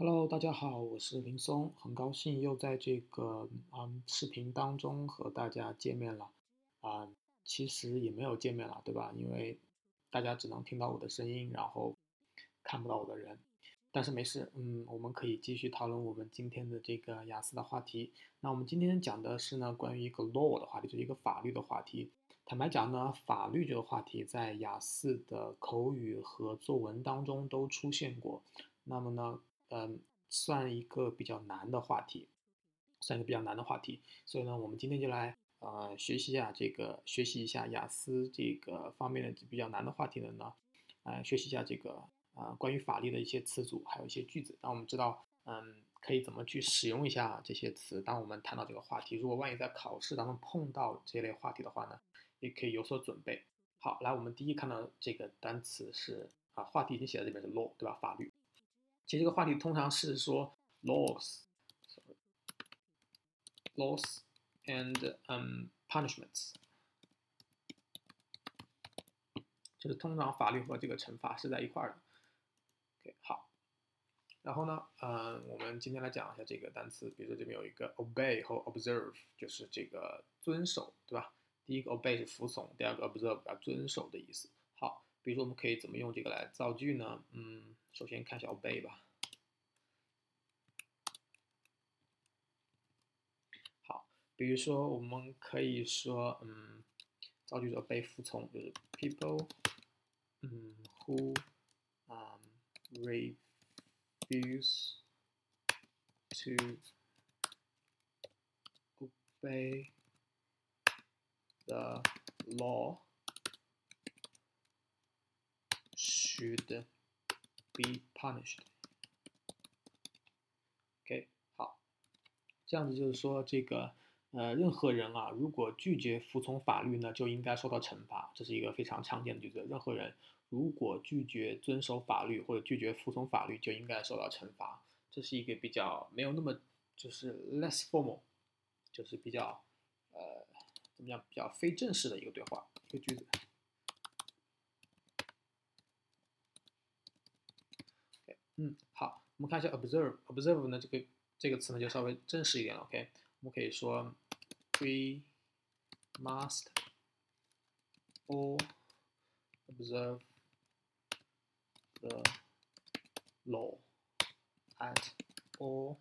Hello，大家好，我是林松，很高兴又在这个嗯视频当中和大家见面了啊、其实也没有见面了，对吧？因为大家只能听到我的声音，然后看不到我的人。但是没事，嗯，我们可以继续讨论我们今天的这个雅思的话题。那我们今天讲的是呢关于一个 law 的话题，就是一个法律的话题。坦白讲呢，法律这个话题在雅思的口语和作文当中都出现过。那么呢，嗯，算一个比较难的话题，算一个比较难的话题。所以呢，我们今天就来呃学习一下这个，学习一下雅思这个方面的比较难的话题的呢，呃，学习一下这个呃关于法律的一些词组，还有一些句子，让我们知道嗯可以怎么去使用一下这些词。当我们谈到这个话题，如果万一在考试当中碰到这类话题的话呢，也可以有所准备。好，来，我们第一看到这个单词是啊，话题已经写在这边是 law，对吧？法律。其实这个话题通常是说 laws，laws and um punishments，就是通常法律和这个惩罚是在一块儿的。OK，好，然后呢，嗯，我们今天来讲一下这个单词，比如说这边有一个 obey 和 observe，就是这个遵守，对吧？第一个 obey 是服从，第二个 observe 要遵守的意思。好，比如说我们可以怎么用这个来造句呢？嗯。首先看一下 obey 吧。比如说我们可以说，嗯，造句者被服从，就是 people，嗯，who，嗯，refuse to obey the law should be punished. OK，好，这样子就是说，这个 呃，任何人啊，如果拒绝服从法律呢，就应该受到惩罚。这是一个非常常见的句子。任何人如果拒绝遵守法律或者拒绝服从法律，就应该受到惩罚。这是一个比较没有那么就是 less formal，就是比较呃怎么样比较非正式的一个对话一个句子。嗯，好，我们看一下 observe，observe 呢这个这个词呢就稍微正式一点了，OK，我们可以说 we must all observe the law at all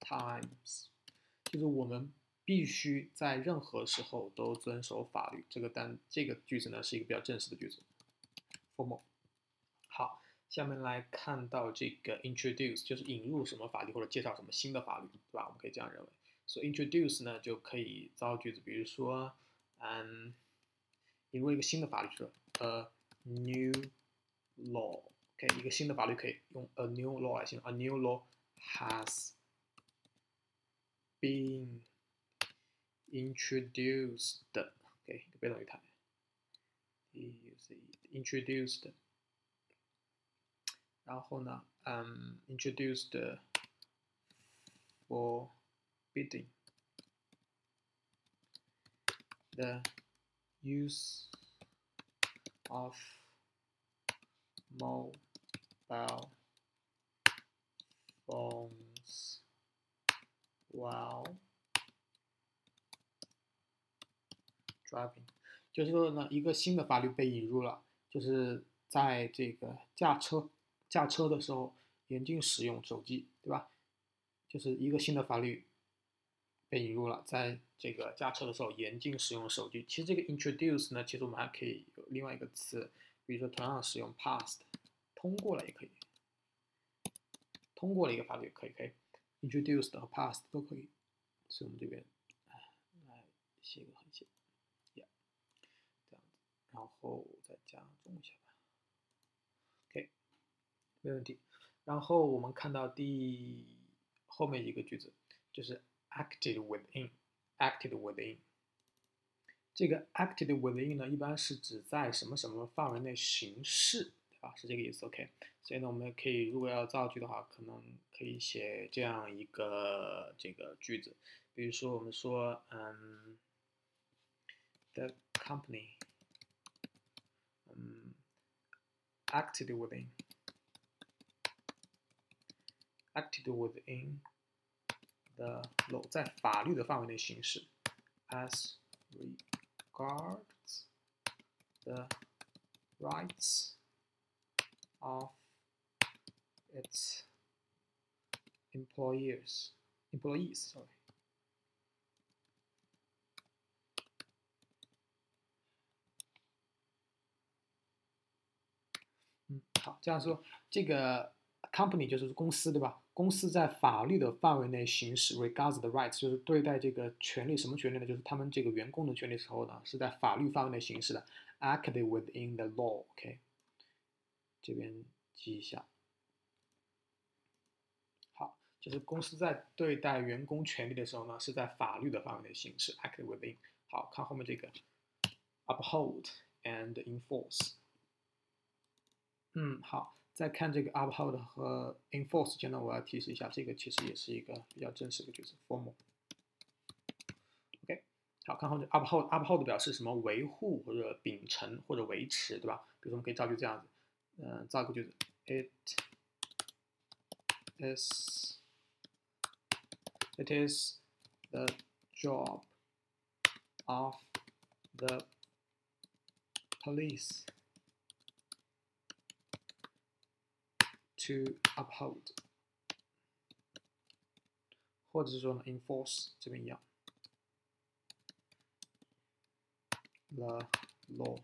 times，就是我们必须在任何时候都遵守法律。这个单这个句子呢是一个比较正式的句子，formal。下面来看到这个 introduce 就是引入什么法律或者介绍什么新的法律，对吧？我们可以这样认为。所以 introduce 呢就可以造句子，比如说，嗯，引入一个新的法律，是 a new law，OK，一个新的法律可以用 a new law 来形容。A new law has been introduced，OK，一个被动语态，is，introduced。然后呢，嗯，introduced forbidding the use of mobile phones while driving，就是说呢，一个新的法律被引入了，就是在这个驾车。 驾车的时候严禁使用手机，对吧？就是一个新的法律被引入了，在这个驾车的时候严禁使用手机。其实这个 introduce 呢，其实我们还可以有另外一个词，比如说同样使用 past，通过了也可以，通过了一个法律可以，可以 introduced 和 past 都可以。所以我们这边来写一个横线这样子，然后再加重一下吧，OK。没问题。然后我们看到第后面一个句子，就是 acted within，acted within。这个 acted within 呢，一般是指在什么什么范围内行事，对吧？是这个意思。OK。所以呢，我们可以如果要造句的话，可能可以写这样一个这个句子，比如说我们说，嗯，the company，嗯，acted within。acted within the law，在法律的范围内行使，as regards the rights of its employers employees sorry 嗯，好，这样说，这个 company 就是公司，对吧？公司在法律的范围内行使 regards the rights，就是对待这个权利，什么权利呢？就是他们这个员工的权利时候呢，是在法律范围内行使的，acted within the law，OK，这边记一下。好，就是公司在对待员工权利的时候呢，是在法律的范围内行使，acted within。好看后面这个 uphold and enforce。嗯，好，再看这个 uphold 和 enforce 间呢，我要提示一下，这个其实也是一个比较正式的句子 formal。OK，好看后面 uphold，uphold 表示什么？维护或者秉承或者维持，对吧？比如说我们可以造句这样子，嗯，造个句子，it is it is the job of the police to uphold，或者是说呢，enforce 这边一样，the law，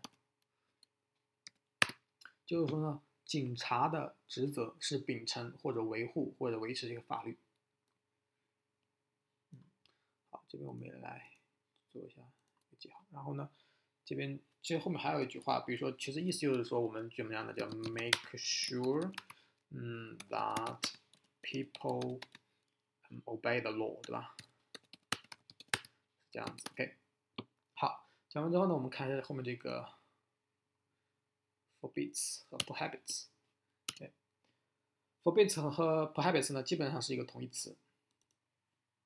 就是说呢，警察的职责是秉承或者维护或者维持这个法律。好，这边我们也来做一下记号。然后呢，这边其实后面还有一句话，比如说，其实意思就是说，我们怎么样的叫 make sure。嗯，that people obey the law，对吧？这样子，OK。好，讲完之后呢，我们看一下后面这个 forbids 和 prohibits。forbids 和 prohibits 呢，基本上是一个同义词。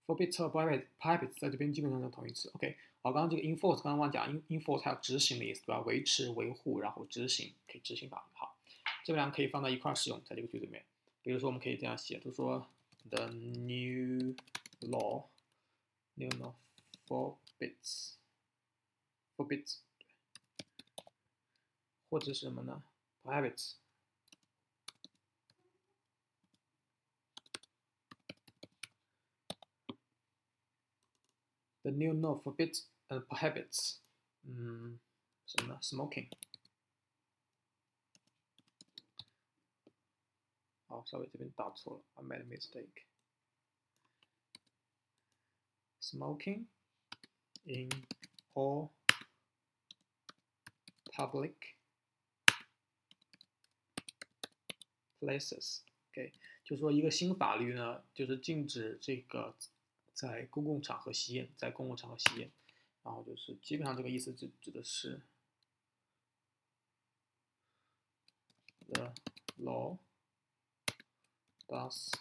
forbids 和 prohibits 在这边基本上是同义词。OK。好，刚刚这个 enforce 刚刚忘讲，enforce 还有执行的意思，对吧？维持、维护，然后执行，可以执行法。好。这两个可以放在一块使用，在这个句子里面。比如说，我们可以这样写，就说 the new law，new law forbids，forbids，或者是什么呢？prohibits。The new law forbids and prohibits，嗯，什么呢？smoking。 好，稍微这边打错了，I made a mistake. Smoking in all public places. OK，就说一个新法律呢，就是禁止这个在公共场合吸烟，在公共场合吸烟。然后就是基本上这个意思指指的是 the law does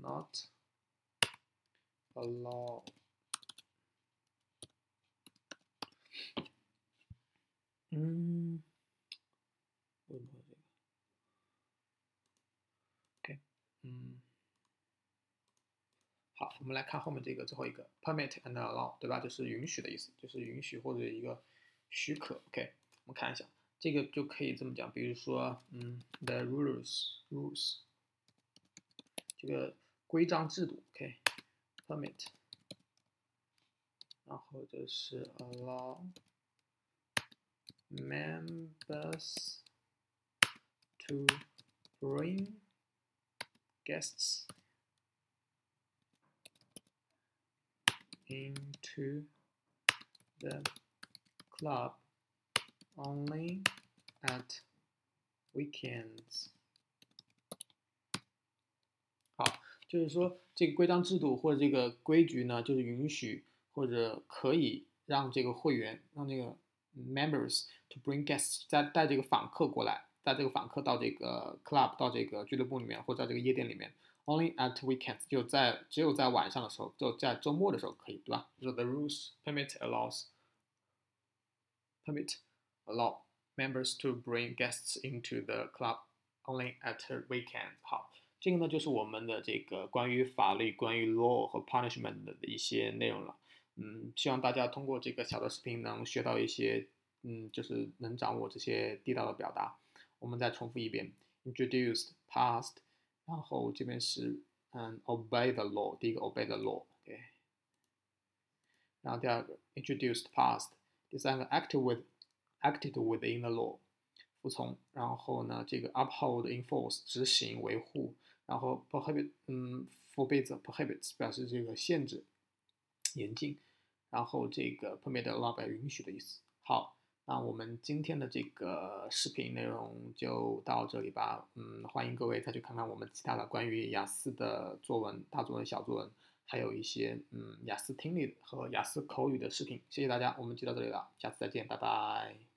not allow. mm, OK，嗯，好，我们来看后面这个最后一个。Permit and allow，对吧？就是允许的意思，就是允许或者一个许可。OK，我们看一下，这个就可以这么讲，比如说，嗯，the rules rules 这个规章制度，OK，permit，然后就是 allow members to bring guests into the club only at weekends. 就是说，这个规章制度或者这个规矩呢，就是允许或者可以让这个会员，让那个 members to bring guests，再带这个访客过来，带这个访客到这个 club，到这个俱乐部里面或在这个夜店里面，only at weekends，就在只有在晚上的时候，就在周末的时候可以，对吧？就是 the rules permit allows permit allow members to bring guests into the club only at weekends。好。这个呢就是我们的这个关于法律、关于 law 和 punishment 的一些内容了。嗯，希望大家通过这个小的视频能学到一些，嗯，就是能掌握这些地道的表达。我们再重复一遍：introduced, past，然后这边是嗯 obey the law，第一个 obey the law，OK。然后第二个 introduced past，第三个 acted with acted within the law，服从。然后呢，这个 uphold enforce 执行维护。然后 prohibit，嗯，forbids prohibits 表示这个限制。严禁，然后这个 permit allow 表允许的意思。好，那我们今天的这个视频内容就到这里吧。嗯，欢迎各位再去看看我们其他的关于雅思的作文、大作文、小作文，还有一些嗯雅思听力和雅思口语的视频。谢谢大家，我们就到这里了，下次再见，拜拜。